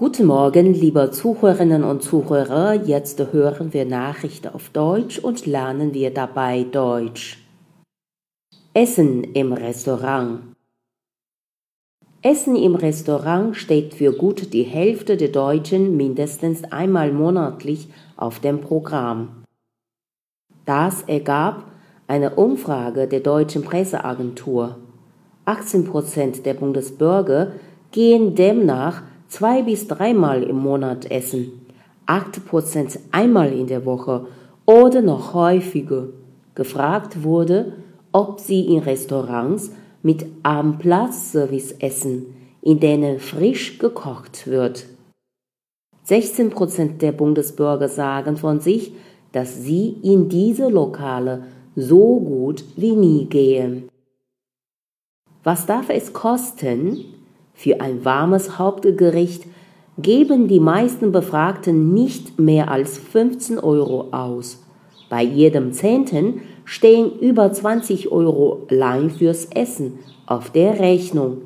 Guten Morgen, liebe Zuhörerinnen und Zuhörer. Jetzt hören wir Nachrichten auf Deutsch und lernen wir dabei Deutsch. Essen im Restaurant. Essen im Restaurant steht für gut die Hälfte der Deutschen mindestens einmal monatlich auf dem Programm. Das ergab eine Umfrage der deutschen Presseagentur. 18 Prozent der Bundesbürger gehen demnach zwei bis dreimal im Monat essen, 8% einmal in der Woche oder noch häufiger. Gefragt wurde, ob sie in Restaurants mit Abendplatzservice essen, in denen frisch gekocht wird. 16% der Bundesbürger sagen von sich, dass sie in diese Lokale so gut wie nie gehen. Was darf es kosten? Für ein warmes Hauptgericht geben die meisten Befragten nicht mehr als 15 Euro aus. Bei jedem Zehnten stehen über 20 Euro allein fürs Essen auf der Rechnung.